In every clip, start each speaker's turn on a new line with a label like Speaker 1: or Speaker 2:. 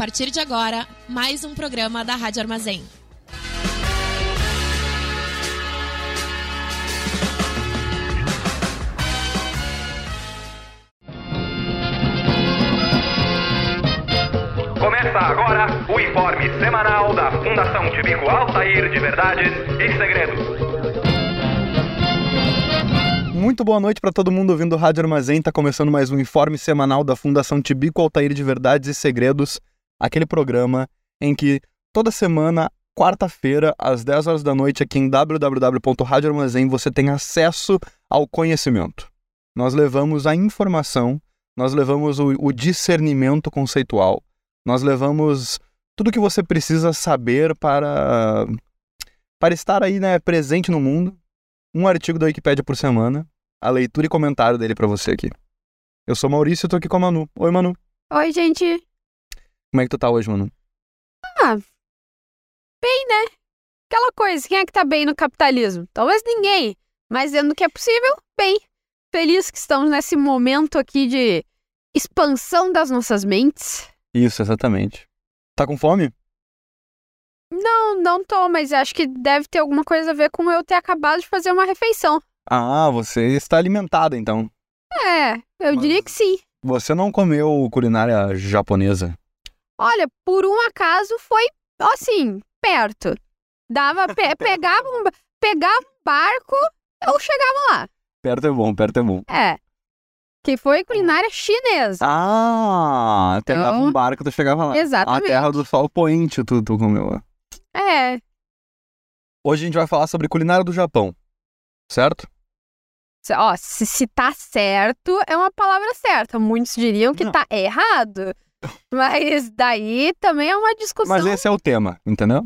Speaker 1: partir de agora, mais um programa da Rádio Armazém.
Speaker 2: Começa agora o informe semanal da Fundação Tibico Altair de Verdades e Segredos.
Speaker 3: Muito boa noite para todo mundo ouvindo o Rádio Armazém. Tá começando mais um informe semanal da Fundação Tibico Altair de Verdades e Segredos, aquele programa em que toda semana, quarta-feira, às 10 horas da noite, aqui em www.radioarmazém, você tem acesso ao conhecimento. Nós levamos a informação, nós levamos o, o discernimento conceitual, nós levamos tudo que você precisa saber para para estar aí, né, presente no mundo. Um artigo da Wikipédia por semana, a leitura e comentário dele para você aqui. Eu sou Maurício e tô aqui com a Manu. Oi, Manu.
Speaker 4: Oi, gente.
Speaker 3: Como é que tu tá hoje, Manu?
Speaker 4: Ah, bem, né? Aquela coisa, quem é que tá bem no capitalismo? Talvez ninguém, mas dentro do que é possível, bem. Feliz que estamos nesse momento aqui de expansão das nossas mentes.
Speaker 3: Isso, exatamente. Tá com fome?
Speaker 4: Não, não tô, mas acho que deve ter alguma coisa a ver com eu ter acabado de fazer uma refeição.
Speaker 3: Ah, você está alimentada então.
Speaker 4: É, eu
Speaker 3: Mas-
Speaker 4: diria que sim.
Speaker 3: Você não comeu culinária japonesa?
Speaker 4: Olha, por um acaso foi, assim, perto. Dava, pe- pegava, um, pegava um barco, eu chegava lá.
Speaker 3: Perto é bom, perto é bom.
Speaker 4: É. Que foi culinária chinesa.
Speaker 3: Ah, pegava
Speaker 4: Então,
Speaker 3: um barco, tu chegava lá. A
Speaker 4: Exatamente.
Speaker 3: terra do sol poente, tu, tu comeu lá.
Speaker 4: É,
Speaker 3: Hoje a gente vai falar sobre culinária do Japão, certo?
Speaker 4: Ó, se, se tá certo, é uma palavra certa. Muitos diriam que
Speaker 3: Não.
Speaker 4: tá errado. Mas daí também é uma discussão.
Speaker 3: Mas esse é o tema, entendeu?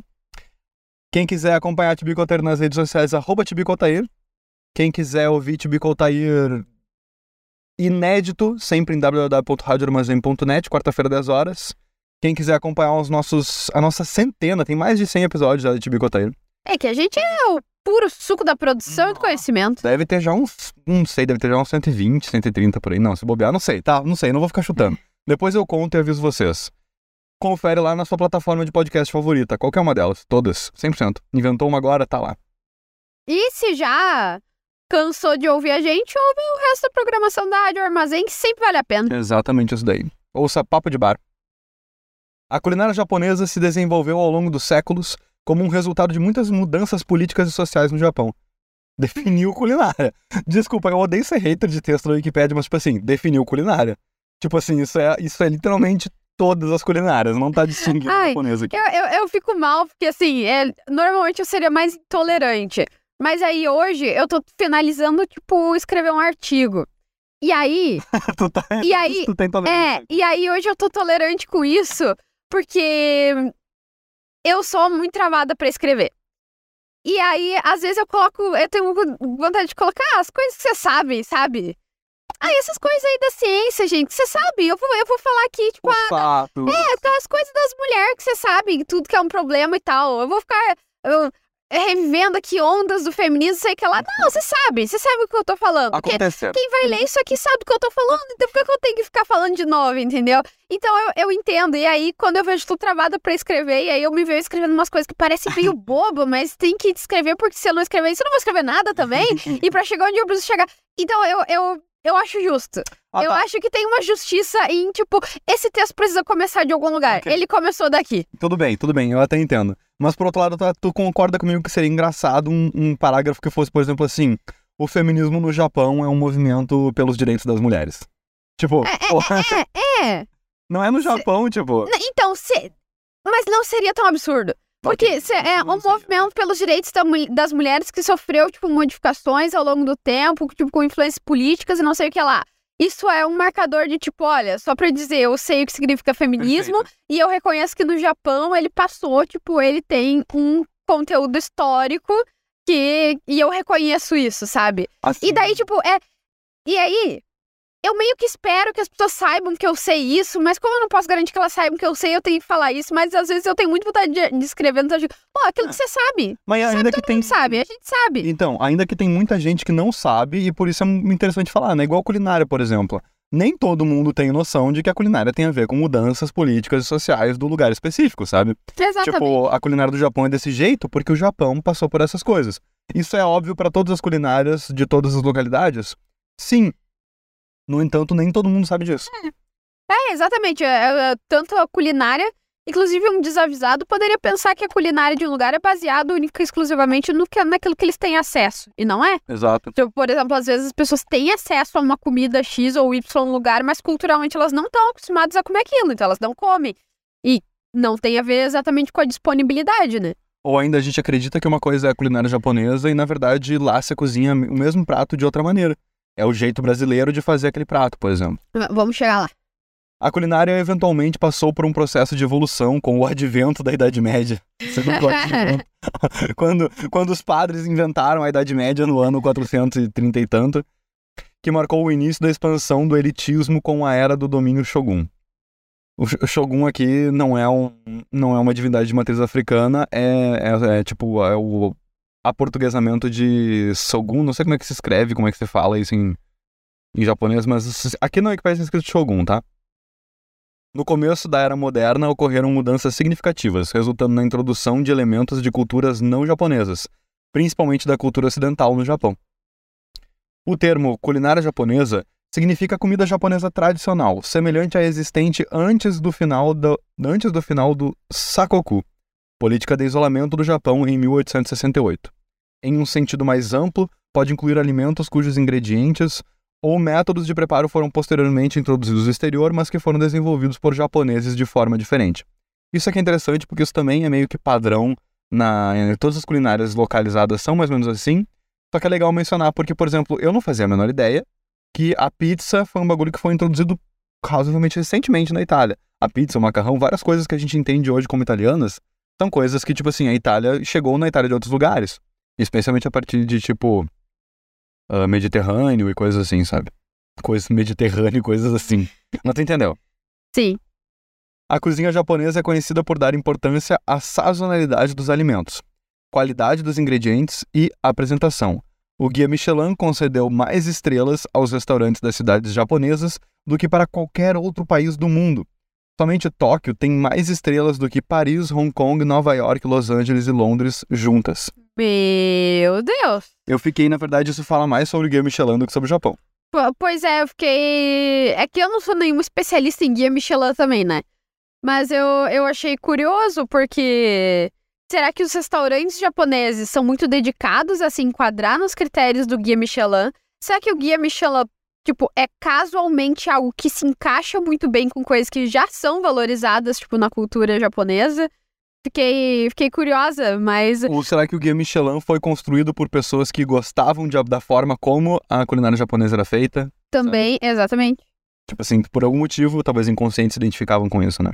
Speaker 3: Quem quiser acompanhar a Tibico Altair nas redes sociais, arroba Tibico Altair. Quem quiser ouvir Tibico Altair inédito, sempre em www.radioarmazém.net, quarta-feira, 10 horas. Quem quiser acompanhar os nossos, a nossa centena, tem mais de 100 episódios já de Tibico Altair.
Speaker 4: É que a gente é o puro suco da produção e do conhecimento.
Speaker 3: Deve ter já uns, não sei, deve ter já uns 120, 130 por aí. Não, se bobear, não sei, tá? Não sei, não vou ficar chutando. Depois eu conto e aviso vocês. Confere lá na sua plataforma de podcast favorita, qualquer uma delas, todas, 100%. Inventou uma agora, tá lá.
Speaker 4: E se já cansou de ouvir a gente, ouve o resto da programação da Rádio Armazém, que sempre vale a pena.
Speaker 3: Exatamente isso daí. Ouça Papo de Bar. A culinária japonesa se desenvolveu ao longo dos séculos como um resultado de muitas mudanças políticas e sociais no Japão. Definiu culinária. Desculpa, eu odeio ser hater de texto da Wikipedia, mas, tipo assim, definiu culinária. Tipo assim, isso é, isso é literalmente todas as culinárias, não tá distinguindo
Speaker 4: Ai,
Speaker 3: japonesa aqui.
Speaker 4: Eu, eu, eu fico mal, porque assim, é, normalmente eu seria mais intolerante. Mas aí hoje eu tô finalizando, tipo, escrever um artigo. E aí,
Speaker 3: tu tá,
Speaker 4: e aí,
Speaker 3: tu tem
Speaker 4: É, e aí hoje eu tô tolerante com isso, porque eu sou muito travada pra escrever. E aí, às vezes eu coloco, eu tenho vontade de colocar as coisas que você sabe, sabe? Ah, essas coisas aí da ciência, gente, você sabe? Eu vou, eu vou falar aqui, tipo,
Speaker 3: O fato.
Speaker 4: é, as coisas das mulheres que você sabe, tudo que é um problema e tal. Eu vou ficar eu, revivendo aqui ondas do feminismo, sei que lá. Não, você sabe, você sabe o que eu tô falando.
Speaker 3: Aconteceu.
Speaker 4: quem vai ler isso aqui sabe o que eu tô falando, então por que eu tenho que ficar falando de novo, entendeu? Então eu, eu entendo. E aí, quando eu vejo tudo travada pra escrever, e aí eu me vejo escrevendo umas coisas que parecem meio bobo, mas tem que escrever, porque se eu não escrever isso, eu não vou escrever nada também. e pra chegar onde eu preciso chegar. Então eu, eu, eu acho justo.
Speaker 3: Ah,
Speaker 4: eu
Speaker 3: tá.
Speaker 4: acho que tem uma justiça em, tipo, esse texto precisa começar de algum lugar.
Speaker 3: Ok.
Speaker 4: Ele começou daqui.
Speaker 3: Tudo bem, tudo bem, eu até entendo. Mas por outro lado, tu, tu concorda comigo que seria engraçado um, um parágrafo que fosse, por exemplo, assim: o feminismo no Japão é um movimento pelos direitos das mulheres. Tipo, porra,
Speaker 4: É, é.
Speaker 3: não é no Japão, tipo.
Speaker 4: N- Então, se... mas não seria tão absurdo. Porque se- é um movimento pelos direitos da das mulheres que sofreu, tipo, modificações ao longo do tempo, tipo, com influências políticas e não sei o que lá. Isso é um marcador de tipo, olha, só pra dizer, eu sei o que significa feminismo
Speaker 3: Perfeito.
Speaker 4: e eu reconheço que no Japão ele passou, tipo, ele tem um conteúdo histórico que. E eu reconheço isso, sabe?
Speaker 3: Assim,
Speaker 4: E daí, tipo, é. E aí, eu meio que espero que as pessoas saibam que eu sei isso, mas como eu não posso garantir que elas saibam que eu sei, eu tenho que falar isso. Mas às vezes eu tenho muita vontade de, de escrever, então eu digo, pô, aquilo que você sabe.
Speaker 3: Mas
Speaker 4: sabe,
Speaker 3: ainda que tem.
Speaker 4: Sabe, a gente sabe.
Speaker 3: Então, ainda que tem muita gente que não sabe, e por isso é interessante falar, né? Igual culinária, por exemplo. nem todo mundo tem noção de que a culinária tem a ver com mudanças políticas e sociais do lugar específico, sabe?
Speaker 4: Exatamente.
Speaker 3: Tipo, a culinária do Japão é desse jeito porque o Japão passou por essas coisas. Isso é óbvio para todas as culinárias de todas as localidades? Sim. No entanto, nem todo mundo sabe disso.
Speaker 4: É, exatamente. É, é, tanto a culinária, inclusive um desavisado poderia pensar que a culinária de um lugar é baseada única e exclusivamente no que, naquilo que eles têm acesso. E não é.
Speaker 3: Exato.
Speaker 4: Tipo, por exemplo, às vezes as pessoas têm acesso a uma comida X ou Y lugar, mas culturalmente elas não estão acostumadas a comer aquilo, então elas não comem. E não tem a ver exatamente com a disponibilidade, né?
Speaker 3: Ou ainda a gente acredita que uma coisa é a culinária japonesa e, na verdade, lá se cozinha o mesmo prato de outra maneira. É o jeito brasileiro de fazer aquele prato, por exemplo.
Speaker 4: Vamos chegar lá.
Speaker 3: A culinária eventualmente passou por um processo de evolução com o advento da Idade Média. Você não gosta de- quando, quando os padres inventaram a Idade Média no ano 430 e tanto, que marcou o início da expansão do elitismo com a era do domínio shogun. O o shogun aqui não é, um, não é uma divindade de matriz africana, é, é, é tipo é o aportuguesamento de shogun, não sei como é que se escreve, como é que se fala isso em, em japonês, mas aqui não é que parece escrito shogun, tá? No começo da era moderna ocorreram mudanças significativas, resultando na introdução de elementos de culturas não japonesas, principalmente da cultura ocidental no Japão. O termo culinária japonesa significa comida japonesa tradicional, semelhante à existente antes do final do, antes do, final do Sakoku, política de isolamento do Japão em 1868. Em um sentido mais amplo, pode incluir alimentos cujos ingredientes ou métodos de preparo foram posteriormente introduzidos no exterior, mas que foram desenvolvidos por japoneses de forma diferente. Isso aqui é interessante porque isso também é meio que padrão na todas as culinárias localizadas são mais ou menos assim. Só que é legal mencionar porque, por exemplo, eu não fazia a menor ideia que a pizza foi um bagulho que foi introduzido razoavelmente recentemente na Itália. A pizza, o macarrão, várias coisas que a gente entende hoje como italianas, são coisas que, tipo assim, a Itália chegou na Itália de outros lugares. Especialmente a partir de, tipo, ah, Mediterrâneo e coisas assim, sabe? Coisas Mediterrâneo e coisas assim. Não tu entendeu?
Speaker 4: Sim.
Speaker 3: A cozinha japonesa é conhecida por dar importância à sazonalidade dos alimentos, qualidade dos ingredientes e apresentação. O guia Michelin concedeu mais estrelas aos restaurantes das cidades japonesas do que para qualquer outro país do mundo. Somente Tóquio tem mais estrelas do que Paris, Hong Kong, Nova York, Los Angeles e Londres juntas.
Speaker 4: Meu Deus.
Speaker 3: Eu fiquei, na verdade, isso fala mais sobre o guia Michelin do que sobre o Japão.
Speaker 4: Po- Pois é, eu fiquei. É que eu não sou nenhuma especialista em guia Michelin também, né? Mas eu, eu achei curioso porque. Será que os restaurantes japoneses são muito dedicados a se enquadrar nos critérios do guia Michelin? Será que o guia Michelin, tipo, é casualmente algo que se encaixa muito bem com coisas que já são valorizadas, tipo, na cultura japonesa? Fiquei, fiquei curiosa, mas
Speaker 3: Ou será que o guia Michelin foi construído por pessoas que gostavam de- da forma como a culinária japonesa era feita?
Speaker 4: também, exatamente.
Speaker 3: Tipo assim, por algum motivo, talvez inconscientes se identificavam com isso, né?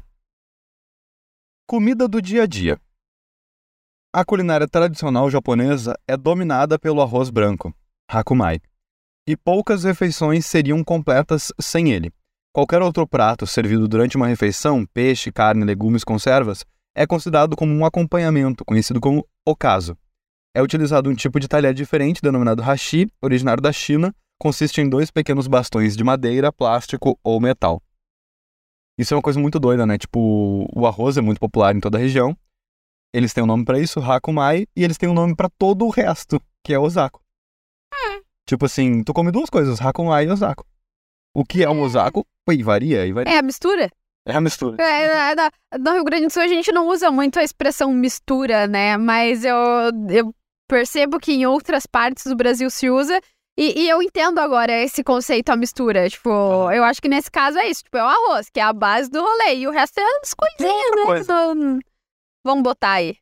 Speaker 3: Comida do dia a dia. A culinária tradicional japonesa é dominada pelo arroz branco, hakumai, e poucas refeições seriam completas sem ele. Qualquer outro prato servido durante uma refeição, peixe, carne, legumes, conservas, é considerado como um acompanhamento, conhecido como okazu. É utilizado um tipo de talher diferente, denominado hashi, originário da China, consiste em dois pequenos bastões de madeira, plástico ou metal. Isso é uma coisa muito doida, né? Tipo, o arroz é muito popular em toda a região. Eles têm um nome pra isso, hakumai, e eles têm um nome pra todo o resto, que é osako. Tipo assim, tu come duas coisas, hakumai e osako. O que é um osako? Ui, varia, e varia.
Speaker 4: É a mistura?
Speaker 3: É a mistura.
Speaker 4: É, é, na- no Rio Grande do Sul a gente não usa muito a expressão mistura, né? Mas eu, eu percebo que em outras partes do Brasil se usa. E, e eu entendo agora esse conceito, a mistura. Tipo, eu acho que nesse caso é isso. Tipo, é o arroz, que é a base do rolê. E o resto é as coisinhas, né?
Speaker 3: coisa.
Speaker 4: Não- Vamos botar aí.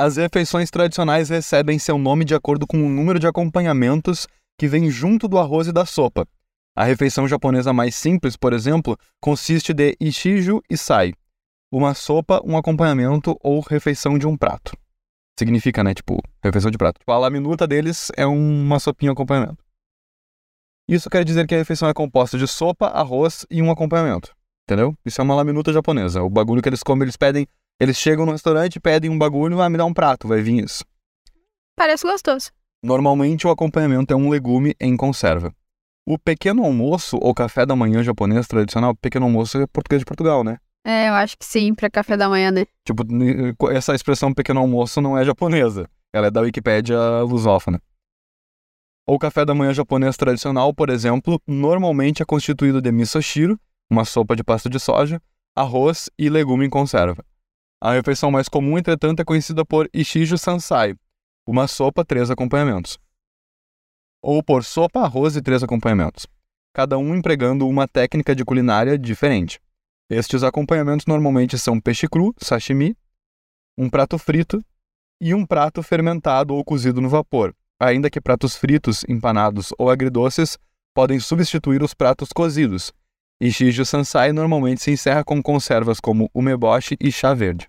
Speaker 3: As refeições tradicionais recebem seu nome de acordo com o número de acompanhamentos que vem junto do arroz e da sopa. A refeição japonesa mais simples, por exemplo, consiste de ishiju e sai, uma sopa, um acompanhamento ou refeição de um prato. Significa, né, tipo, refeição de prato. Tipo, a laminuta deles é uma sopinha acompanhamento. Isso quer dizer que a refeição é composta de sopa, arroz e um acompanhamento. Entendeu? Isso é uma laminuta japonesa. O bagulho que eles comem, eles pedem eles chegam no restaurante, pedem um bagulho, ah, me dá um prato, vai vir isso.
Speaker 4: Parece gostoso.
Speaker 3: Normalmente o acompanhamento é um legume em conserva. O pequeno almoço ou café da manhã japonês tradicional, pequeno almoço é português de Portugal, né?
Speaker 4: É, eu acho que sim, pra café da manhã, né?
Speaker 3: Tipo, essa expressão pequeno almoço não é japonesa. Ela é da Wikipédia lusófona. O café da manhã japonês tradicional, por exemplo, normalmente é constituído de misoshiro, uma sopa de pasta de soja, arroz e legume em conserva. A refeição mais comum, entretanto, é conhecida por Ishiju Sansai, uma sopa, três acompanhamentos. Ou por sopa, arroz e três acompanhamentos, cada um empregando uma técnica de culinária diferente. Estes acompanhamentos normalmente são peixe cru, sashimi, um prato frito e um prato fermentado ou cozido no vapor, ainda que pratos fritos, empanados ou agridoces podem substituir os pratos cozidos. E Shiju Sansai normalmente se encerra com conservas como umeboshi e chá verde.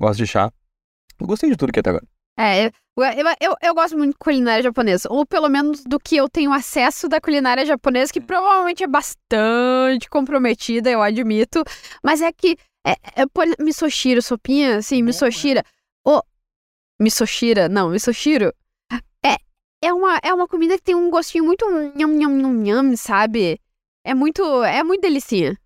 Speaker 3: Gosto de chá? Eu gostei de tudo aqui até agora.
Speaker 4: É, eu, eu, eu, gosto muito de culinária japonesa. Ou pelo menos do que eu tenho acesso da culinária japonesa, que provavelmente é bastante comprometida, eu admito. Mas é que. É, é, por, misoshiro, sopinha, assim, misoshira. Ô, misoshira, não, misoshiro. É, é, uma, é uma comida que tem um gostinho muito nham, nham, nham, nham, sabe? É muito. É muito delicinha.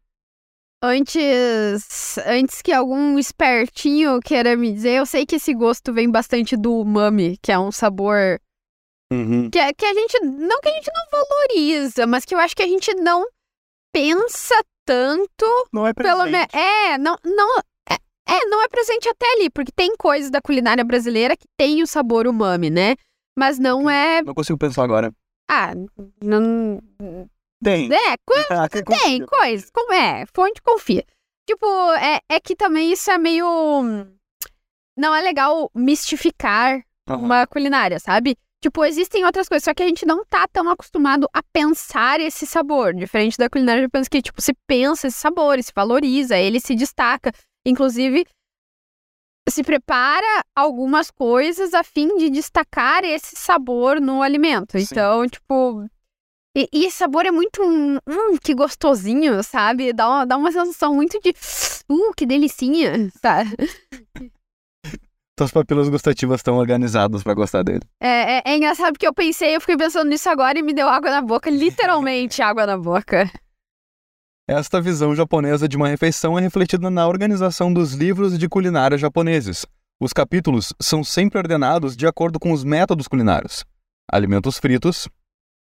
Speaker 4: Antes, antes que algum espertinho queira me dizer, eu sei que esse gosto vem bastante do umami, que é um sabor
Speaker 3: Uhum.
Speaker 4: que, a- que a gente, não que a gente não valoriza, mas que eu acho que a gente não pensa tanto,
Speaker 3: Não é
Speaker 4: pelo menos, é, não, não, é, é, não é presente até ali, porque tem coisas da culinária brasileira que tem o sabor umami, né? Mas não é,
Speaker 3: Não consigo pensar agora.
Speaker 4: ah, não,
Speaker 3: Tem.
Speaker 4: é,
Speaker 3: Ah,
Speaker 4: Tem coisas, como é, fonte confia. Tipo, é, é que também isso é meio. Não é legal mistificar
Speaker 3: Aham.
Speaker 4: uma culinária, sabe? Tipo, existem outras coisas, só que a gente não tá tão acostumado a pensar esse sabor. Diferente da culinária japonesa, que, tipo, se pensa esse sabor, se valoriza, ele se destaca. Inclusive, se prepara algumas coisas a fim de destacar esse sabor no alimento.
Speaker 3: Sim.
Speaker 4: Então, tipo. E, e esse sabor é muito. Hum, que gostosinho, sabe? Dá uma, dá uma sensação muito de. Uh, que delicinha, tá?
Speaker 3: Tuas papilas gustativas estão organizadas pra gostar dele.
Speaker 4: É, é, é engraçado porque eu pensei, eu fiquei pensando nisso agora e me deu água na boca, literalmente água na boca.
Speaker 3: Esta visão japonesa de uma refeição é refletida na organização dos livros de culinária japoneses. Os capítulos são sempre ordenados de acordo com os métodos culinários: alimentos fritos,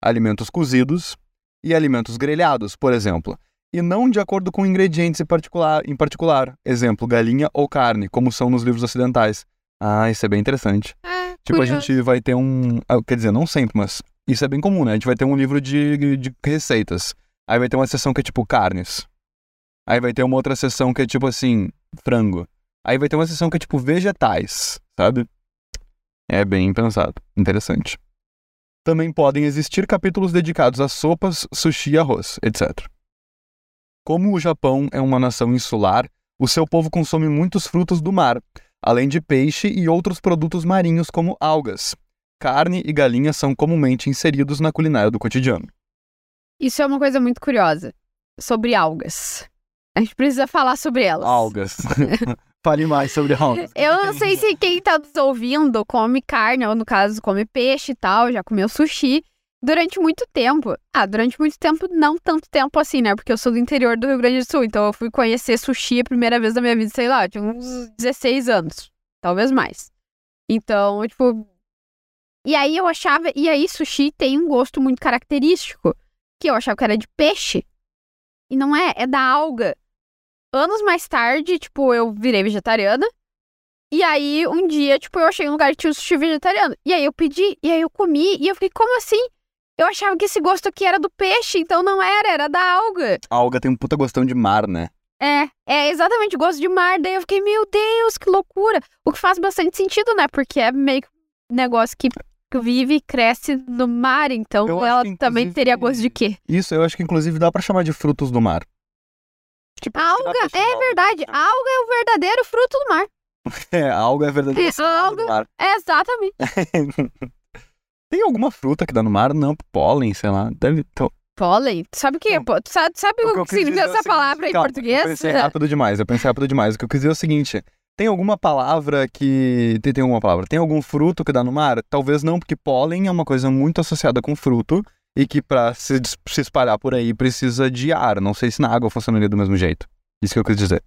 Speaker 3: alimentos cozidos e alimentos grelhados, por exemplo, e não de acordo com ingredientes em particular, em particular, exemplo, galinha ou carne, como são nos livros ocidentais. Ah, isso é bem interessante.
Speaker 4: Ah,
Speaker 3: Tipo, a gente vai ter um. ah, Quer dizer, não sempre, mas isso é bem comum, né? A gente vai ter um livro de, de receitas. Aí vai ter uma seção que é tipo carnes. Aí vai ter uma outra seção que é tipo assim, frango. Aí vai ter uma seção que é tipo vegetais, sabe? É bem pensado. Interessante. Também podem existir capítulos dedicados a sopas, sushi e arroz, etc. Como o Japão é uma nação insular, o seu povo consome muitos frutos do mar, além de peixe e outros produtos marinhos como algas. Carne e galinha são comumente inseridos na culinária do cotidiano.
Speaker 4: Isso é uma coisa muito curiosa. Sobre algas. A gente precisa falar sobre elas.
Speaker 3: Algas. Fale mais sobre algas.
Speaker 4: Eu não sei se quem tá nos ouvindo come carne, ou no caso, come peixe e tal, já comeu sushi. Durante muito tempo. Ah, durante muito tempo, não tanto tempo assim, né? Porque eu sou do interior do Rio Grande do Sul, então eu fui conhecer sushi a primeira vez na minha vida, sei lá, tinha uns 16 anos. Talvez mais. Então, tipo. E aí eu achava. E aí, sushi tem um gosto muito característico. Que eu achava que era de peixe. E não é, é da alga. Anos mais tarde, tipo, eu virei vegetariana. E aí, um dia, tipo, eu achei um lugar que tinha um sushi vegetariano. E aí eu pedi, e aí eu comi, e eu fiquei, como assim? Eu achava que esse gosto aqui era do peixe, então não era, era da alga.
Speaker 3: A alga tem um puta gostão de mar, né?
Speaker 4: É, é exatamente gosto de mar. Daí eu fiquei, meu Deus, que loucura. O que faz bastante sentido, né? Porque é meio que um negócio que, vive e cresce no mar, então
Speaker 3: Eu
Speaker 4: ela
Speaker 3: que,
Speaker 4: também teria gosto de quê?
Speaker 3: Isso, eu acho que inclusive dá pra chamar de frutos do mar. Tipo,
Speaker 4: alga, é verdade. Alga é o verdadeiro fruto do mar.
Speaker 3: É, alga é
Speaker 4: É, a
Speaker 3: salada
Speaker 4: alga-
Speaker 3: do mar.
Speaker 4: É exatamente.
Speaker 3: Tem alguma fruta que dá no mar? Não, pólen, sei lá. Deve. Então,
Speaker 4: Pólen. Tu sabe o que? Pô? Tu sabe, sabe
Speaker 3: o que
Speaker 4: que significa
Speaker 3: é o
Speaker 4: essa
Speaker 3: seguinte,
Speaker 4: palavra em
Speaker 3: calma,
Speaker 4: português?
Speaker 3: Eu pensei rápido demais, eu pensei rápido demais. O que eu quis dizer é o seguinte: tem alguma palavra que. Tem, tem alguma palavra? Tem algum fruto que dá no mar? Talvez não, porque pólen é uma coisa muito associada com fruto. E que para se, se espalhar por aí precisa de ar. Não sei se na água funcionaria do mesmo jeito. Isso que eu quis dizer.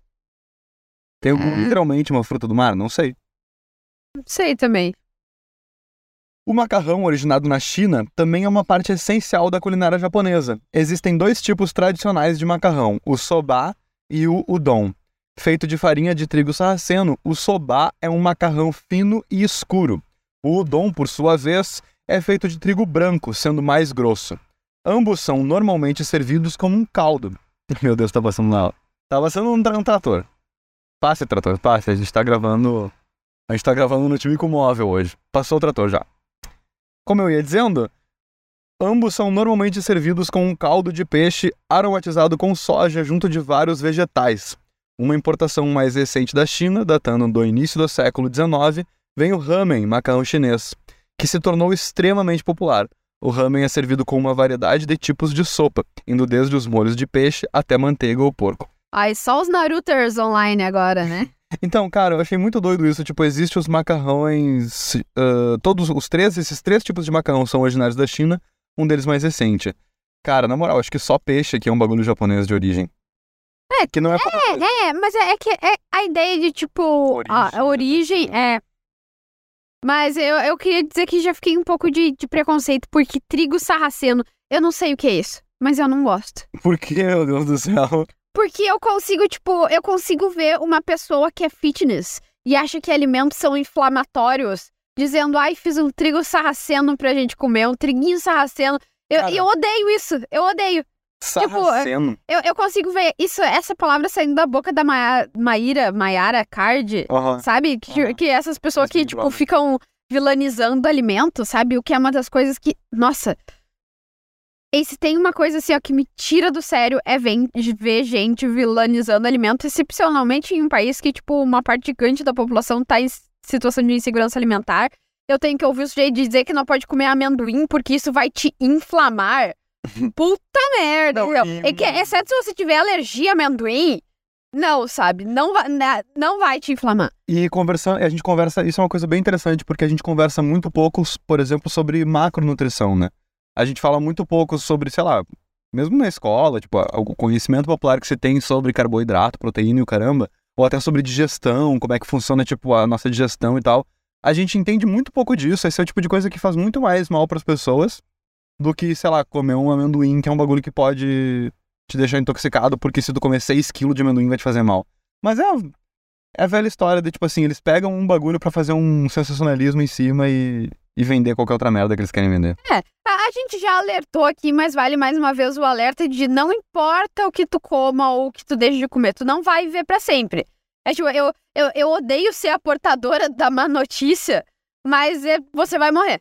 Speaker 3: Tem
Speaker 4: É.
Speaker 3: literalmente uma fruta do mar? Não sei.
Speaker 4: Sei também.
Speaker 3: O macarrão, originado na China, também é uma parte essencial da culinária japonesa. Existem dois tipos tradicionais de macarrão, o soba e o udon. Feito de farinha de trigo sarraceno, o soba é um macarrão fino e escuro. O udon, por sua vez, é feito de trigo branco, sendo mais grosso. Ambos são normalmente servidos como um caldo. Meu Deus, tá passando lá. Tá passando um, tra- um trator. Passe, trator, passe. A gente tá gravando. A gente tá gravando no time com móvel hoje. Passou o trator já. Como eu ia dizendo, ambos são normalmente servidos com um caldo de peixe aromatizado com soja junto de vários vegetais. Uma importação mais recente da China, datando do início do século XIX, vem o ramen, macarrão chinês, que se tornou extremamente popular. O ramen é servido com uma variedade de tipos de sopa, indo desde os molhos de peixe até manteiga ou porco.
Speaker 4: Ai, só os Naruters online agora, né?
Speaker 3: Então, cara, eu achei muito doido isso. Tipo, existe os macarrões. ah, todos os três, esses três tipos de macarrão são originários da China, um deles mais recente. Cara, na moral, acho que só peixe aqui é um bagulho japonês de origem.
Speaker 4: É,
Speaker 3: que não é.
Speaker 4: É, é, mas é, é que é a ideia de, tipo,
Speaker 3: Origem,
Speaker 4: a, a origem é. Mas eu, eu queria dizer que já fiquei um pouco de, de preconceito, porque trigo sarraceno, eu não sei o que é isso, mas eu não gosto.
Speaker 3: Por que, meu Deus do céu?
Speaker 4: Porque eu consigo, tipo, eu consigo ver uma pessoa que é fitness e acha que alimentos são inflamatórios, dizendo, ai, fiz um trigo sarraceno pra gente comer, um triguinho sarraceno. Eu,
Speaker 3: Cara.
Speaker 4: eu odeio isso, eu odeio.
Speaker 3: Sarraceno.
Speaker 4: Eu, eu consigo ver isso, essa palavra saindo da boca da Maíra, Maiara Card, sabe? Que, que essas pessoas que, tipo, ficam vilanizando alimento, sabe? O que é uma das coisas que. Nossa! E se tem uma coisa assim, ó, que me tira do sério é ver gente vilanizando alimento, excepcionalmente em um país que, tipo, uma parte gigante da população tá em situação de insegurança alimentar. Eu tenho que ouvir o sujeito dizer que não pode comer amendoim porque isso vai te inflamar. Puta merda!
Speaker 3: Não, e-
Speaker 4: É que, exceto se você tiver alergia a amendoim, não, sabe? Não, vai na- não vai te inflamar.
Speaker 3: E conversando, a gente conversa, isso é uma coisa bem interessante, porque a gente conversa muito pouco, por exemplo, sobre macronutrição, né? A gente fala muito pouco sobre, sei lá, mesmo na escola, tipo, o conhecimento popular que você tem sobre carboidrato, proteína e o caramba, ou até sobre digestão, como é que funciona, tipo, a nossa digestão e tal. A gente entende muito pouco disso, esse é o tipo de coisa que faz muito mais mal para as pessoas do que, sei lá, comer um amendoim, que é um bagulho que pode te deixar intoxicado, porque se tu comer 6 kg de amendoim vai te fazer mal. Mas é, é a velha história de, tipo assim, eles pegam um bagulho pra fazer um sensacionalismo em cima e, e vender qualquer outra merda que eles querem vender.
Speaker 4: A, a gente já alertou aqui, mas vale mais uma vez o alerta de não importa o que tu coma ou o que tu deixe de comer, tu não vai viver pra sempre. É tipo, eu, eu, eu odeio ser a portadora da má notícia, mas é- você vai morrer.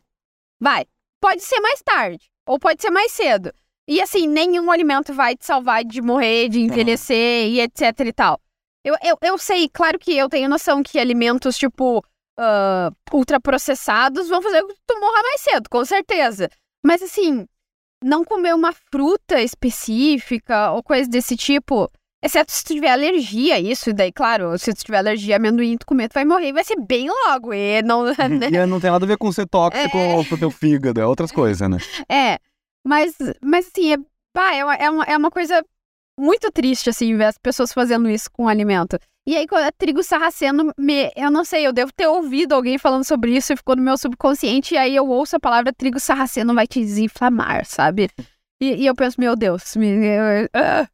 Speaker 4: Vai. Pode ser mais tarde, ou pode ser mais cedo. E assim, nenhum alimento vai te salvar de morrer, de envelhecer e etc e tal. Eu, eu, eu sei, claro que eu tenho noção que alimentos, tipo, ah, ultraprocessados vão fazer que tu morra mais cedo, com certeza. Mas assim, não comer uma fruta específica ou coisa desse tipo, exceto se tu tiver alergia a isso, e daí, claro, se tu tiver alergia a amendoim, tu comer, tu vai morrer e vai ser bem logo. E não, né?
Speaker 3: E não tem nada a ver com ser tóxico
Speaker 4: É.
Speaker 3: pro teu fígado, é outras coisas, né?
Speaker 4: É, mas, mas assim, é, pá, é, uma, é, uma, é uma coisa muito triste, assim, ver as pessoas fazendo isso com o alimento. E aí, quando é trigo sarraceno, me, eu não sei, eu devo ter ouvido alguém falando sobre isso e ficou no meu subconsciente, e aí eu ouço a palavra trigo sarraceno vai te desinflamar, sabe? E, e eu penso, meu Deus, me, eu- ah,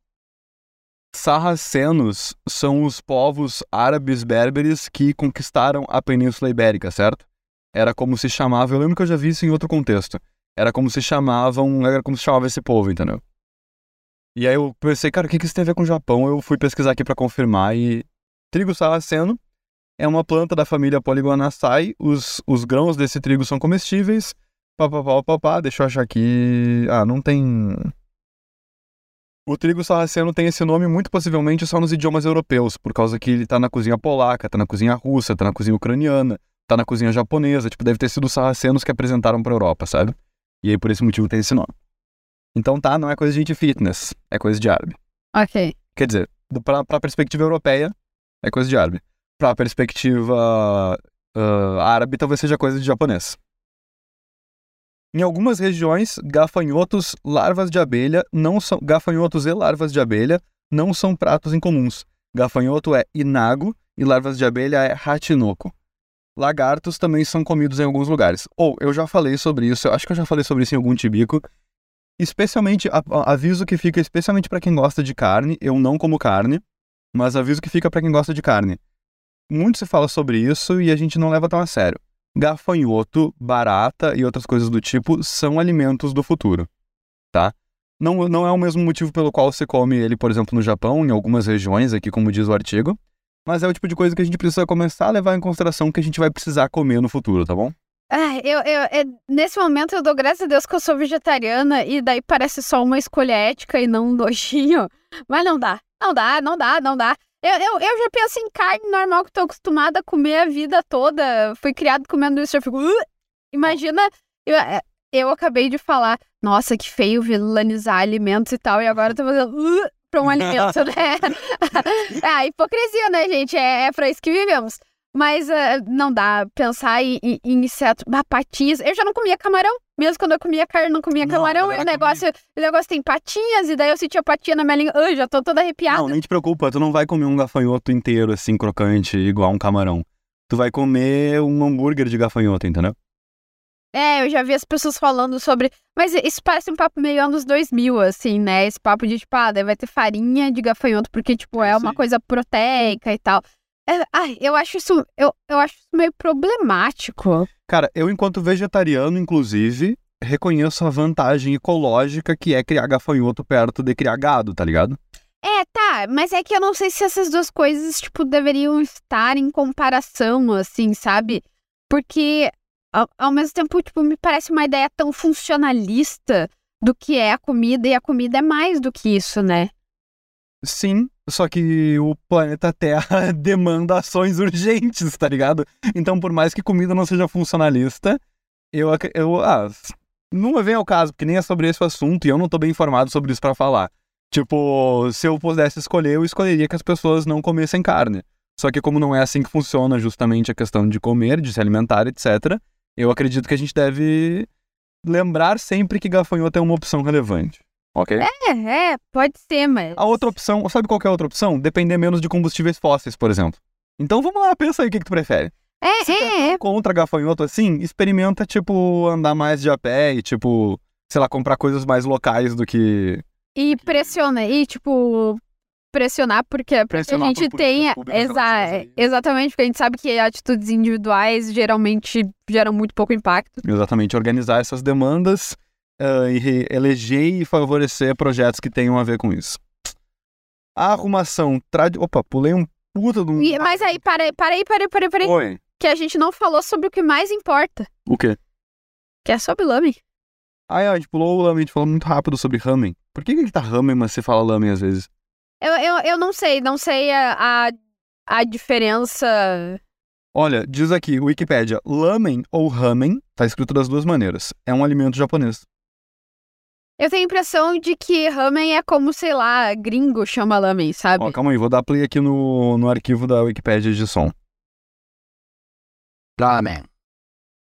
Speaker 3: Sarracenos são os povos árabes berberes que conquistaram a Península Ibérica, certo? Era como se chamava, eu lembro que eu já vi isso em outro contexto. Era como se chamavam, era como se chamava esse povo, entendeu? E aí eu pensei, cara, o que que isso tem a ver com o Japão? Eu fui pesquisar aqui pra confirmar e trigo sarraceno é uma planta da família Polygonaceae. Os, os grãos desse trigo são comestíveis. Pá, pá, pá, pá, pá. Deixa eu achar aqui. Ah, não tem. O trigo sarraceno tem esse nome muito possivelmente só nos idiomas europeus, por causa que ele tá na cozinha polaca, tá na cozinha russa, tá na cozinha ucraniana, tá na cozinha japonesa, tipo, deve ter sido os sarracenos que apresentaram pra Europa, sabe? E aí por esse motivo tem esse nome. Então tá, não é coisa de gente fitness, é coisa de árabe.
Speaker 4: ok.
Speaker 3: Quer dizer, pra, pra perspectiva europeia, é coisa de árabe. Pra perspectiva ah, árabe, talvez seja coisa de japonês. Em algumas regiões, gafanhotos, larvas de abelha não são gafanhotos e larvas de abelha não são pratos incomuns. Gafanhoto é inago e larvas de abelha é ratinoco. Lagartos também são comidos em alguns lugares. Ou eu já falei sobre isso, eu acho que eu já falei sobre isso em algum tibico. Especialmente aviso que fica especialmente para quem gosta de carne, eu não como carne, mas aviso que fica para quem gosta de carne. Muito se fala sobre isso e a gente não leva tão a sério gafanhoto, barata e outras coisas do tipo são alimentos do futuro, tá? Não, não é o mesmo motivo pelo qual se come ele, por exemplo, no Japão, em algumas regiões, aqui como diz o artigo, mas é o tipo de coisa que a gente precisa começar a levar em consideração que a gente vai precisar comer no futuro, tá bom?
Speaker 4: Ah, eu, eu, é, nesse momento eu dou graças a Deus que eu sou vegetariana e daí parece só uma escolha ética e não um nojinho. Mas não dá, não dá, não dá, não dá. Eu, eu, eu já penso em carne normal que tô acostumada a comer a vida toda. Fui criado comendo isso, eu fico. "Uh!" Imagina, eu, é, eu acabei de falar, nossa, que feio vilanizar alimentos e tal, e agora eu tô fazendo. "Uh!" Pra um alimento, né? ah, hipocrisia, né, gente? É, é pra isso que vivemos. Mas ah, não dá pensar em, em, em inseto. Ah, patinhas. Eu já não comia camarão. Mesmo quando eu comia carne, não comia camarão. E o negócio, o negócio tem patinhas, e daí eu sentia patinha na minha língua. Ai, já tô toda arrepiada.
Speaker 3: Não, nem te preocupa, tu não vai comer um gafanhoto inteiro, assim, crocante, igual um camarão. Tu vai comer um hambúrguer de gafanhoto, entendeu?
Speaker 4: É, eu já vi as pessoas falando sobre. Mas isso parece um papo meio anos 2000, assim, né? Esse papo de, tipo, ah, daí vai ter farinha de gafanhoto, porque, tipo,
Speaker 3: É
Speaker 4: é uma coisa proteica e tal. É, ai, eu acho isso. Eu, eu acho isso meio problemático.
Speaker 3: Cara, eu, enquanto vegetariano, inclusive, reconheço a vantagem ecológica que é criar gafanhoto perto de criar gado, tá ligado?
Speaker 4: É, tá, mas é que eu não sei se essas duas coisas, tipo, deveriam estar em comparação, assim, sabe? Porque, ao, ao mesmo tempo, tipo, me parece uma ideia tão funcionalista do que é a comida, e a comida é mais do que isso, né?
Speaker 3: Sim, só que o planeta Terra demanda ações urgentes, tá ligado? Então, por mais que comida não seja funcionalista, eu, eu ah, não vem ao caso, porque nem é sobre esse assunto e eu não tô bem informado sobre isso pra falar. Tipo, se eu pudesse escolher, eu escolheria que as pessoas não comessem carne. Só que como não é assim que funciona justamente a questão de comer, de se alimentar, etc., eu acredito que a gente deve lembrar sempre que gafanhoto é uma opção relevante, ok?
Speaker 4: É, é, pode ser, mas.
Speaker 3: A outra opção, sabe qual que é a outra opção? Depender menos de combustíveis fósseis, por exemplo. Então vamos lá, pensa aí o que, que tu prefere.
Speaker 4: É,
Speaker 3: Se
Speaker 4: é, é.
Speaker 3: Contra gafanhoto assim, experimenta, tipo, andar mais de a pé e, tipo, sei lá, comprar coisas mais locais do que.
Speaker 4: E pressiona, e tipo, pressionar porque,
Speaker 3: Pressionar
Speaker 4: a gente
Speaker 3: por
Speaker 4: tem. Exa exatamente, porque a gente sabe que atitudes individuais geralmente geram muito pouco impacto.
Speaker 3: Exatamente, organizar essas demandas ah, e eleger e favorecer projetos que tenham a ver com isso. A arrumação. Trad... Opa, pulei um puta de um.
Speaker 4: E- mas aí, para aí, para aí, para aí, para aí, para aí,
Speaker 3: Oi.
Speaker 4: que a gente não falou sobre o que mais importa,
Speaker 3: O quê?
Speaker 4: que é sobre lame.
Speaker 3: Ah, é, a gente pulou o lamen, a gente falou muito rápido sobre ramen. Por que que tá ramen, mas você fala lamen às vezes?
Speaker 4: Eu, eu, eu não sei, não sei a, a, a diferença.
Speaker 3: Olha, diz aqui, Wikipédia, lamen ou ramen, tá escrito das duas maneiras. É um alimento japonês.
Speaker 4: Eu tenho a impressão de que ramen é como, sei lá, gringo chama lamen, sabe?
Speaker 3: Ó, calma aí, vou dar play aqui no, no arquivo da Wikipédia de som.
Speaker 5: Ramen.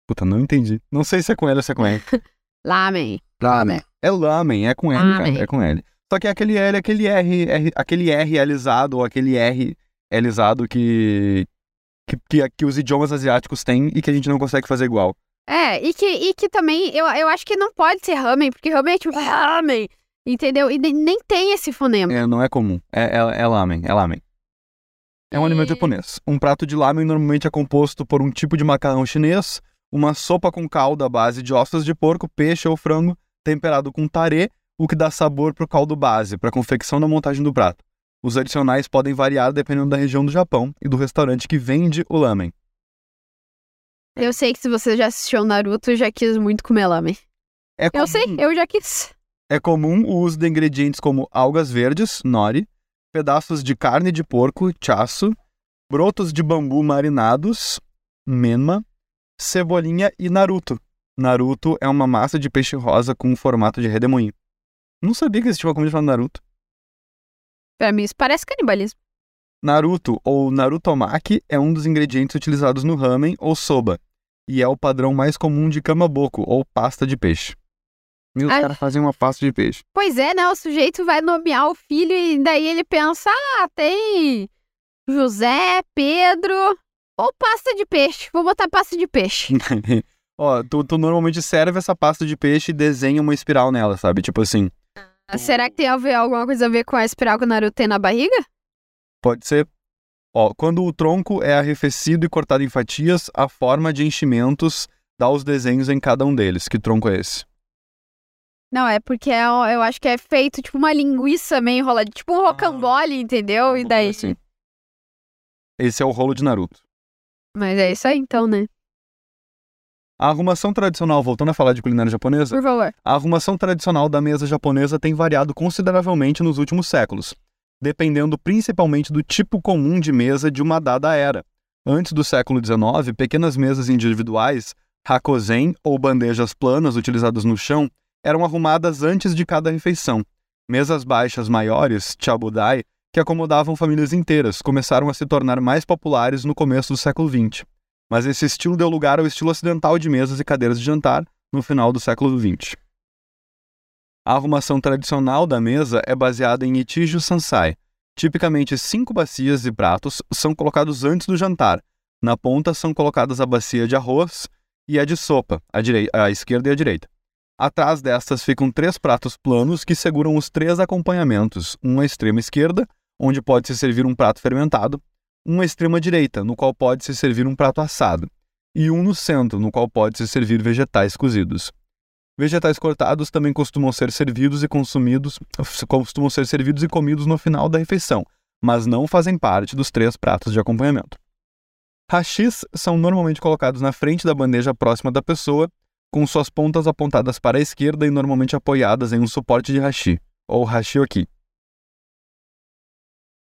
Speaker 3: Puta, não entendi. Não sei se é com L ou se é com R.
Speaker 4: Lamen.
Speaker 5: Ramen.
Speaker 3: É lamen, é com L,
Speaker 4: Lamen.
Speaker 3: cara, é com L. Só que é aquele L, aquele R, R aquele R alisado ou aquele R alisado que, que, que, que os idiomas asiáticos têm e que a gente não consegue fazer igual.
Speaker 4: É, e que, e que também eu, eu acho que não pode ser ramen, porque ramen é tipo ramen, entendeu? E nem, nem tem esse fonema.
Speaker 3: É, não é comum. É, é, é lamen, é lamen. É um alimento
Speaker 4: E-
Speaker 3: japonês. Um prato de lamen normalmente é composto por um tipo de macarrão chinês, uma sopa com caldo à base de ossos de porco, peixe ou frango, temperado com tare, o que dá sabor pro caldo base, para a confecção da montagem do prato. Os adicionais podem variar dependendo da região do Japão e do restaurante que vende o lamen.
Speaker 4: Eu sei que se você já assistiu Naruto, já quis muito comer lamen.
Speaker 3: É
Speaker 4: Eu
Speaker 3: comum,
Speaker 4: sei, eu já quis.
Speaker 3: é comum o uso de ingredientes como algas verdes, nori, pedaços de carne de porco, chasso, brotos de bambu marinados, menma, cebolinha e naruto. Naruto é uma massa de peixe rosa com um formato de redemoinho. Não sabia que existia uma comida chamada Naruto.
Speaker 4: Pra mim, isso parece canibalismo.
Speaker 3: Naruto ou narutomaki é um dos ingredientes utilizados no ramen ou soba. E é o padrão mais comum de kamaboko, ou pasta de peixe. E os
Speaker 4: Ai.
Speaker 3: caras fazem uma pasta de peixe.
Speaker 4: Pois é, né? O sujeito vai nomear o filho e daí ele pensa: ah, tem José, Pedro ou pasta de peixe. Vou botar pasta de peixe.
Speaker 3: Ó, tu, tu normalmente serve essa pasta de peixe e desenha uma espiral nela, sabe? Tipo assim,
Speaker 4: Será que tem a ver, alguma coisa a ver com a espiral que o Naruto tem na barriga?
Speaker 3: pode ser. Ó, quando o tronco é arrefecido e cortado em fatias, a forma de enchimentos dá os desenhos em cada um deles. Que tronco é esse?
Speaker 4: Não, é porque é, eu acho que é feito tipo uma linguiça meio enrolada, tipo um rocambole, entendeu? E daí.
Speaker 3: Assim. Esse é o rolo de Naruto.
Speaker 4: Mas é isso aí então, né?
Speaker 3: A arrumação tradicional, voltando a falar de culinária japonesa,
Speaker 4: Por favor.
Speaker 3: a arrumação tradicional da mesa japonesa tem variado consideravelmente nos últimos séculos, dependendo principalmente do tipo comum de mesa de uma dada era. Antes do século XIX, pequenas mesas individuais, hakozen ou bandejas planas utilizadas no chão, eram arrumadas antes de cada refeição. Mesas baixas maiores, chabudai, que acomodavam famílias inteiras, começaram a se tornar mais populares no começo do século XX. Mas esse estilo deu lugar ao estilo ocidental de mesas e cadeiras de jantar no final do século XX. A arrumação tradicional da mesa é baseada em Ichijo Sansai. Tipicamente, cinco bacias e pratos são colocados antes do jantar. Na ponta são colocadas a bacia de arroz e a de sopa, à, à esquerda e à direita. Atrás destas ficam três pratos planos que seguram os três acompanhamentos, um à extrema esquerda, onde pode se servir um prato fermentado, um à extrema direita, no qual pode se servir um prato assado, e um no centro, no qual pode se servir vegetais cozidos. Vegetais cortados também costumam ser servidos e consumidos, costumam ser servidos e comidos no final da refeição, mas não fazem parte dos três pratos de acompanhamento. Hashis são normalmente colocados na frente da bandeja próxima da pessoa, com suas pontas apontadas para a esquerda e normalmente apoiadas em um suporte de hashi, ou hashioki.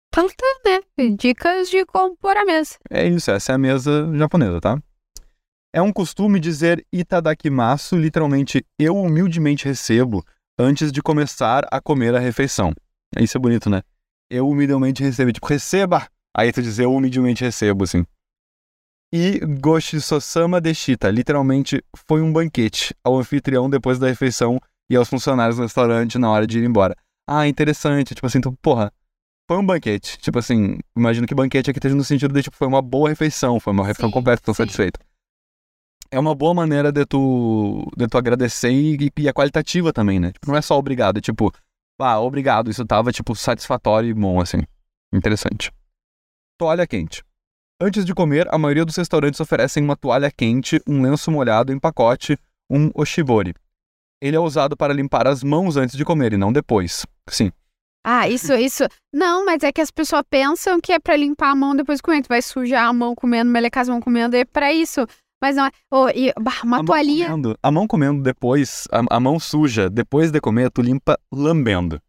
Speaker 4: Então tá, né? Dicas de como pôr a mesa.
Speaker 3: É isso, essa é a mesa japonesa, tá? É um costume dizer itadakimasu, literalmente eu humildemente recebo, antes de começar a comer a refeição. Isso é bonito, né? Eu humildemente recebo, tipo, receba! Aí tu diz eu humildemente recebo, assim. E Goshi Sosama Deshita, literalmente foi um banquete ao anfitrião depois da refeição e aos funcionários do restaurante na hora de ir embora. Ah, interessante, tipo assim, então, porra, foi um banquete. Tipo assim, imagino que banquete aqui esteja no sentido de, tipo, foi uma boa refeição, foi uma refeição
Speaker 1: Sim,
Speaker 3: completa, estou
Speaker 1: sim.
Speaker 3: satisfeito. É uma boa maneira de tu, de tu agradecer e, e é qualitativa também, né? Tipo, não é só obrigado, é tipo, ah, obrigado, isso tava, tipo, satisfatório e bom, assim. Interessante. Toalha quente. Antes de comer, a maioria dos restaurantes oferecem uma toalha quente, um lenço molhado em pacote, um oshibori. Ele é usado para limpar as mãos antes de comer e não depois. Sim.
Speaker 4: Ah, isso, isso. Não, mas é que as pessoas pensam que é pra limpar a mão depois de comer. Tu vai sujar a mão comendo, melecar as mãos comendo, é pra isso. Mas não é. Ô, e, bah, uma
Speaker 3: a mão
Speaker 4: toalhinha.
Speaker 3: comendo- a mão comendo depois, a, a mão suja, depois de comer, tu limpa lambendo.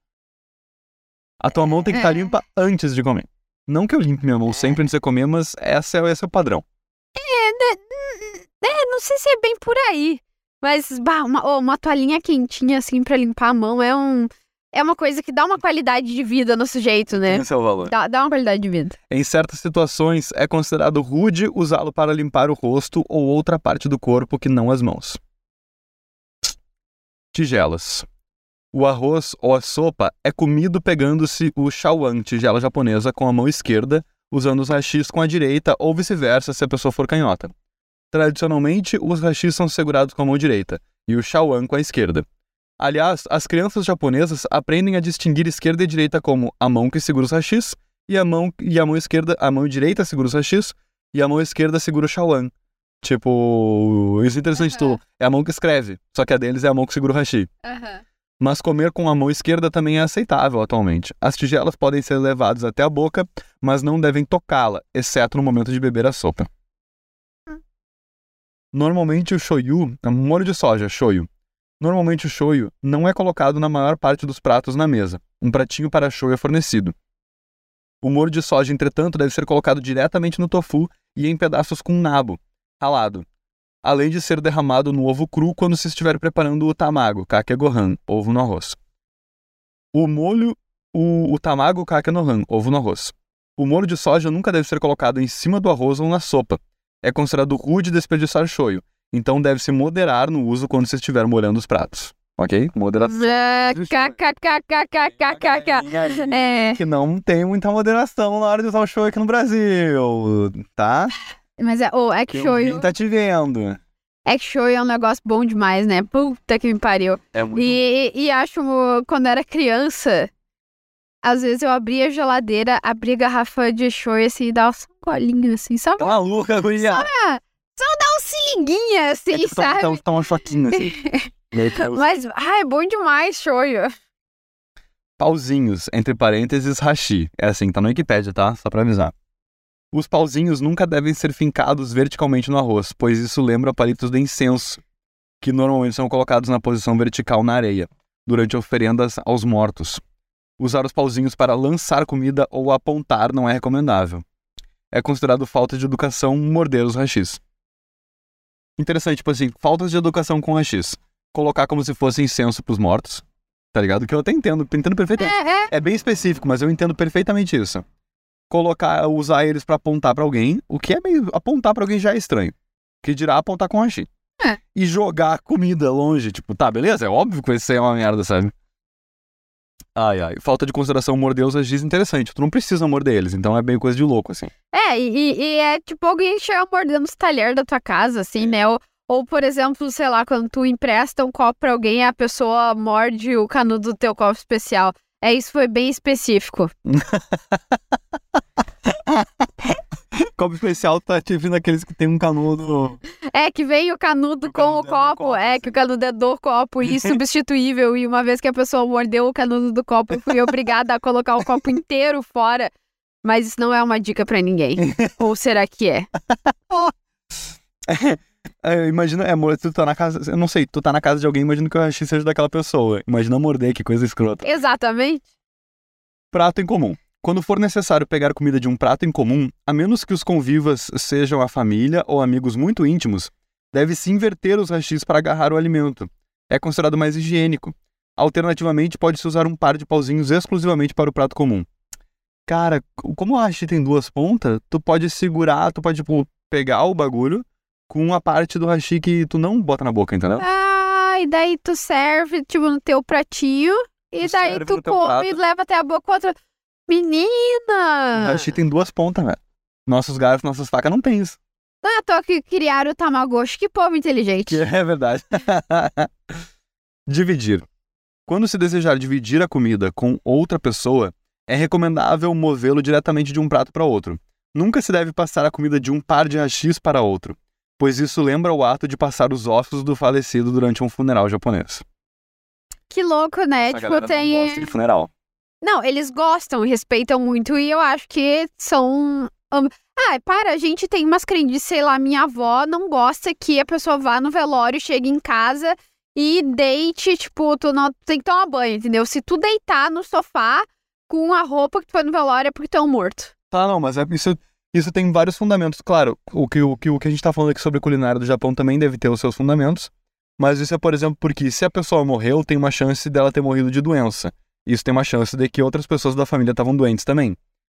Speaker 3: A tua mão tem que estar
Speaker 4: É.
Speaker 3: limpa antes de comer. Não que eu limpe minha mão sempre antes de comer, mas essa é, esse é o padrão.
Speaker 4: É, né, é, não sei se é bem por aí. Mas, bah, uma, ô, uma toalhinha quentinha, assim, pra limpar a mão é um. É uma coisa que dá uma qualidade de vida no sujeito, né?
Speaker 3: Esse é o valor.
Speaker 4: Dá, dá uma qualidade de vida.
Speaker 3: Em certas situações, é considerado rude usá-lo para limpar o rosto ou outra parte do corpo que não as mãos. Tigelas. O arroz ou a sopa é comido pegando-se o shawan, tigela japonesa, com a mão esquerda, usando os hashis com a direita ou vice-versa se a pessoa for canhota. Tradicionalmente, os hashis são segurados com a mão direita e o shawan com a esquerda. Aliás, as crianças japonesas aprendem a distinguir esquerda e direita como a mão que segura os hashis e a mão e a mão esquerda, a mão direita segura os hashis e a mão esquerda segura o shawan. Tipo, isso é interessante, tu, é a mão que escreve, só que a deles é a mão que segura o hashi. Mas comer com a mão esquerda também é aceitável atualmente. As tigelas podem ser levadas até a boca, mas não devem tocá-la, exceto no momento de beber a sopa. Normalmente o shoyu, é molho de soja, shoyu. Normalmente o shoyu não é colocado na maior parte dos pratos na mesa. Um pratinho para shoyu é fornecido. O molho de soja, entretanto, deve ser colocado diretamente no tofu e em pedaços com nabo, ralado, além de ser derramado no ovo cru quando se estiver preparando o tamago, kake gohan, ovo no arroz. O molho, o, o tamago kake no han, ovo no arroz. O molho de soja nunca deve ser colocado em cima do arroz ou na sopa. É considerado rude desperdiçar shoyu. Então deve se moderar no uso quando você estiver molhando os pratos. Ok? Moderação.
Speaker 4: Uh, é.
Speaker 3: Que não tem muita moderação na hora de usar o show aqui no Brasil, tá?
Speaker 4: Mas é, oh, é
Speaker 3: que
Speaker 4: show.
Speaker 3: Quem tá te vendo?
Speaker 4: É que show é um negócio bom demais, né? Puta que me pariu.
Speaker 3: É muito
Speaker 4: e, e, e acho, quando era criança, às vezes eu abria a geladeira, abria a garrafa de show e assim, dava um golinho assim, sabe?
Speaker 3: Tá maluca, guria. Sabe?
Speaker 4: Só dar um cilinguinha assim,
Speaker 3: É
Speaker 4: sabe?
Speaker 3: tá, tá uma choquinha assim.
Speaker 4: Mas, ai, é bom demais shoyu.
Speaker 3: pauzinhos, entre parênteses, hashi. É assim, tá no Wikipedia, tá? Só pra avisar. Os pauzinhos nunca devem ser fincados verticalmente no arroz, pois isso lembra palitos de incenso, que normalmente são colocados na posição vertical na areia, durante oferendas aos mortos. Usar os pauzinhos para lançar comida ou apontar não é recomendável. É considerado falta de educação morder os hashis. Interessante, tipo assim, faltas de educação com hashis. Colocar como se fosse incenso pros mortos, tá ligado? Que eu até entendo, entendo perfeitamente.
Speaker 4: É, é.
Speaker 3: É bem específico, mas eu entendo perfeitamente isso. Colocar, usar eles pra apontar pra alguém, o que é meio apontar pra alguém já é estranho. Que dirá apontar com hashi.
Speaker 4: É.
Speaker 3: E jogar comida longe, tipo, tá, beleza? É óbvio que isso aí é uma merda, sabe? Ai, ai. Falta de consideração morder os hashis interessante. Tu não precisa morder eles, então é meio coisa de louco, assim.
Speaker 4: É, e, e- é tipo alguém chega mordendo os talheres da tua casa, assim, né? Ou, ou, por exemplo, sei lá, quando tu empresta um copo pra alguém, a pessoa morde o canudo do teu copo especial. É, isso foi bem específico.
Speaker 3: Copo especial tá te vindo aqueles que tem um canudo.
Speaker 4: É, que vem o canudo
Speaker 3: O
Speaker 4: com
Speaker 3: canudo
Speaker 4: o
Speaker 3: é do
Speaker 4: copo.
Speaker 3: copo,
Speaker 4: é,
Speaker 3: assim.
Speaker 4: que o canudo é do copo e substituível. e uma vez que a pessoa mordeu o canudo do copo, eu fui obrigada a colocar o copo inteiro fora. Mas isso não é uma dica pra ninguém. Ou será que é?
Speaker 3: É, imagina, é, tu tá na casa. Eu não sei, tu tá na casa de alguém, imagina que o hashi seja daquela pessoa. Imagina morder, que coisa escrota.
Speaker 4: Exatamente.
Speaker 3: Prato em comum. Quando for necessário pegar comida de um prato em comum, a menos que os convivas sejam a família ou amigos muito íntimos, deve-se inverter os hashis para agarrar o alimento. É considerado mais higiênico. Alternativamente, pode-se usar um par de pauzinhos exclusivamente para o prato comum. Cara, como o hashi tem duas pontas, tu pode segurar, tu pode, tipo, pegar o bagulho com a parte do hashi que tu não bota na boca, entendeu?
Speaker 4: Ah, e daí tu serve, tipo, no teu pratinho. E
Speaker 3: Tu
Speaker 4: daí tu come
Speaker 3: prato.
Speaker 4: e leva até a boca outra.
Speaker 3: O
Speaker 4: Menina!
Speaker 3: hashi tem duas pontas, velho. Nossos garfos, nossas facas não tem isso.
Speaker 4: Não é à toa que criaram o Tamagotchi. Que povo inteligente.
Speaker 3: Que é verdade. dividir. Quando se desejar dividir a comida com outra pessoa, é recomendável movê-lo diretamente de um prato para outro. Nunca se deve passar a comida de um par de hashis para outro, pois isso lembra o ato de passar os ossos do falecido durante um funeral japonês.
Speaker 4: Que louco, né?
Speaker 3: Essa
Speaker 4: tipo, tem.
Speaker 3: não gosta de funeral.
Speaker 4: Não, eles gostam e respeitam muito e eu acho que são. Ah, para, a gente tem umas crendices, sei lá, minha avó não gosta que a pessoa vá no velório, chegue em casa e deite, tipo, tu não tem que tomar banho, entendeu? Se tu deitar no sofá com a roupa que tu foi no velório é porque tu é um morto.
Speaker 3: Tá, não, mas é, isso, isso tem vários fundamentos. Claro, o que, o, que, o que a gente tá falando aqui sobre culinária do Japão também deve ter os seus fundamentos. Mas isso é, por exemplo, porque se a pessoa morreu, tem uma chance dela ter morrido de doença. Isso tem uma chance de que outras pessoas da família estavam doentes também.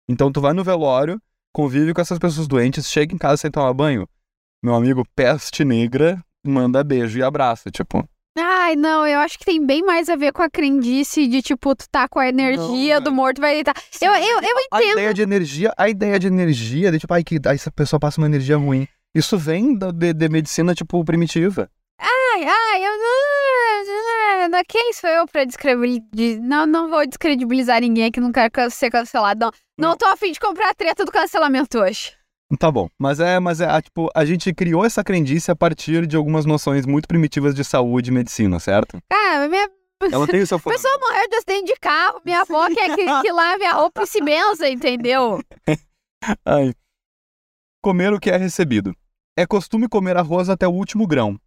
Speaker 3: Então tu vai no velório, convive com essas pessoas doentes, chega em casa sem tomar banho. Meu amigo, peste negra, manda beijo e abraça, tipo.
Speaker 4: Ai, não, eu acho que tem bem mais a ver com a crendice de, tipo, tu tá com a energia
Speaker 3: Não,
Speaker 4: do morto, vai deitar. Eu, eu, eu
Speaker 3: A ideia de energia, a ideia de energia, de tipo, ai, que aí essa pessoa passa uma energia ruim. Isso vem da, de, de medicina, tipo, primitiva.
Speaker 4: Ai, ai, eu não. Quem sou eu pra descredibilizar? Não, não vou descredibilizar ninguém que não quer ser cancelado. Não, não
Speaker 3: Não.
Speaker 4: tô afim de comprar a treta do cancelamento hoje.
Speaker 3: Tá bom, mas é, mas é, ah, tipo, a gente criou essa crendice a partir de algumas noções muito primitivas de saúde e medicina, certo?
Speaker 4: Cara, minha
Speaker 3: Ela tem o seu
Speaker 4: pessoa morreu de acidente de carro. Minha avó quer que, que lave a roupa e se benza, entendeu?
Speaker 3: Ai. Comer o que é recebido. É costume comer arroz até o último grão.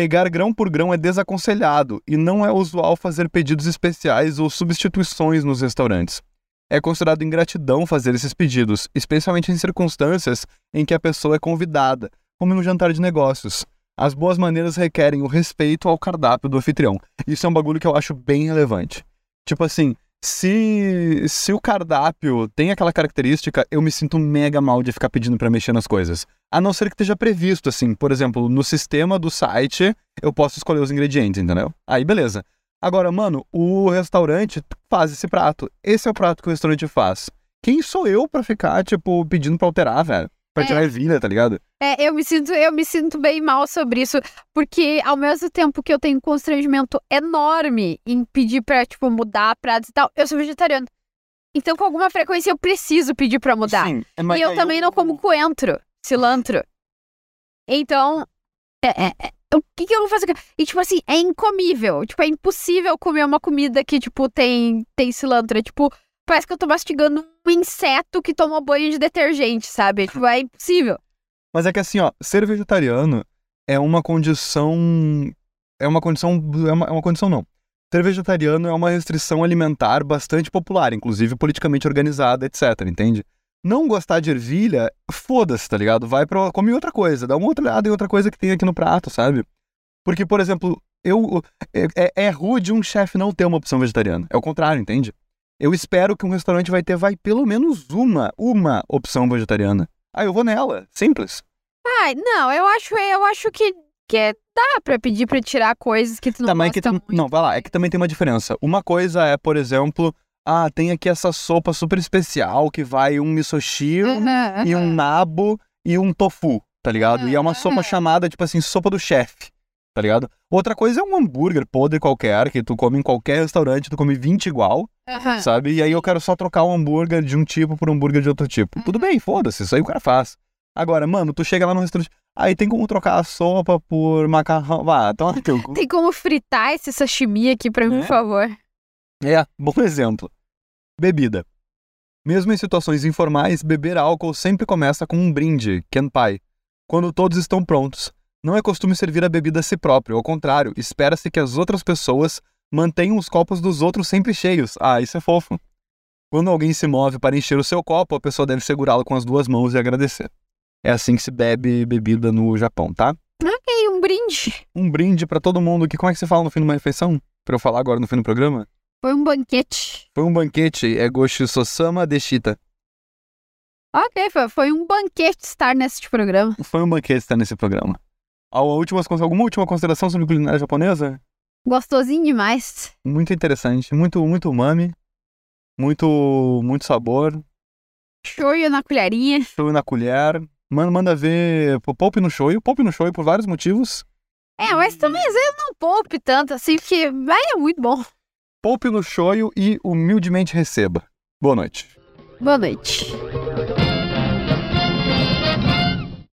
Speaker 3: Pegar grão por grão é desaconselhado e não é usual fazer pedidos especiais ou substituições nos restaurantes. É considerado ingratidão fazer esses pedidos, especialmente em circunstâncias em que a pessoa é convidada, como em um jantar de negócios. As boas maneiras requerem o respeito ao cardápio do anfitrião. Isso é um bagulho que eu acho bem relevante. Tipo assim, se, se o cardápio tem aquela característica, eu me sinto mega mal de ficar pedindo pra mexer nas coisas. A não ser que esteja previsto, assim. Por exemplo, no sistema do site, eu posso escolher os ingredientes, entendeu? Aí, beleza. Agora, mano, o restaurante faz esse prato. Esse é o prato que o restaurante faz. Quem sou eu pra ficar, tipo, pedindo pra alterar, velho? Pra
Speaker 4: É.
Speaker 3: tirar ervilha, tá ligado?
Speaker 4: É, eu me sinto, eu me sinto bem mal sobre isso, porque ao mesmo tempo que eu tenho um constrangimento enorme em pedir pra, tipo, mudar pratos e tal, eu sou vegetariano. Então, com alguma frequência, eu preciso pedir pra mudar.
Speaker 3: Sim, é, mas
Speaker 4: e eu também não como coentro, cilantro. Então, é, é, é, o que, que eu vou fazer? E, tipo assim, é incomível. Tipo, é impossível comer uma comida que, tipo, tem, tem cilantro. É, tipo, parece que eu tô mastigando um inseto que tomou banho de detergente, sabe? Tipo, é impossível.
Speaker 3: Mas é que assim, ó, ser vegetariano é uma condição. É uma condição. É uma, é uma condição, não. Ser vegetariano é uma restrição alimentar bastante popular, inclusive politicamente organizada, etc, entende? Não gostar de ervilha, foda-se, tá ligado? Vai pra. Come outra coisa, dá uma olhada em outra coisa que tem aqui no prato, sabe? Porque, por exemplo, eu. É, é- é rude um chefe não ter uma opção vegetariana. É o contrário, entende? Eu espero que um restaurante vai ter, vai, pelo menos uma, uma opção vegetariana. Ah, eu vou nela. Simples.
Speaker 4: Ai, não, eu acho, eu acho que, que é- dá pra pedir pra tirar coisas que tu não
Speaker 3: Também
Speaker 4: gosta
Speaker 3: que
Speaker 4: muito.
Speaker 3: Não, vai lá, é que também tem uma diferença. Uma coisa é, por exemplo, ah, tem aqui essa sopa super especial que vai um misoshiro
Speaker 4: Aham,
Speaker 3: e um nabo e um tofu, tá ligado? E é uma sopa chamada, tipo assim, sopa do chefe, tá ligado? Outra coisa é um hambúrguer podre qualquer, que tu come em qualquer restaurante, tu come 20 igual,
Speaker 4: Aham.
Speaker 3: sabe? E aí eu quero só trocar um hambúrguer de um tipo por um hambúrguer de outro tipo. Tudo bem, foda-se, isso aí o cara faz. Agora, mano, tu chega lá no restaurante, aí tem como trocar a sopa por macarrão. Vá, toma no teu cu.
Speaker 4: Tem como fritar esse sashimi aqui pra mim,
Speaker 3: É?
Speaker 4: por favor?
Speaker 3: É, bom exemplo. Bebida. Mesmo em situações informais, beber álcool sempre começa com um brinde, kenpai, quando todos estão prontos. Não é costume servir a bebida a si próprio, ao contrário, espera-se que as outras pessoas mantenham os copos dos outros sempre cheios. Ah, isso é fofo. Quando alguém se move para encher o seu copo, a pessoa deve segurá-lo com as duas mãos e agradecer. É assim que se bebe bebida no Japão, tá?
Speaker 4: E um brinde.
Speaker 3: Um brinde pra todo mundo que como é que você fala no fim de uma refeição? Pra eu falar agora no fim do programa?
Speaker 4: Foi um banquete.
Speaker 3: Foi um banquete, é Goshi Sosama Deshita.
Speaker 4: Ok, foi, foi um banquete estar nesse programa.
Speaker 3: Foi um banquete estar nesse programa. Última, alguma última consideração sobre culinária japonesa?
Speaker 4: Gostosinho demais.
Speaker 3: Muito interessante, muito muito umami, muito muito sabor,
Speaker 4: Shoyu na colherinha.
Speaker 3: shoyu na colher. Manda, manda ver poupe no shoyu, poupe no shoyu por vários motivos.
Speaker 4: É, mas também às vezes não poupe tanto assim, porque vai é muito bom.
Speaker 3: Poupe no shoyu e humildemente receba. Boa noite.
Speaker 4: Boa noite.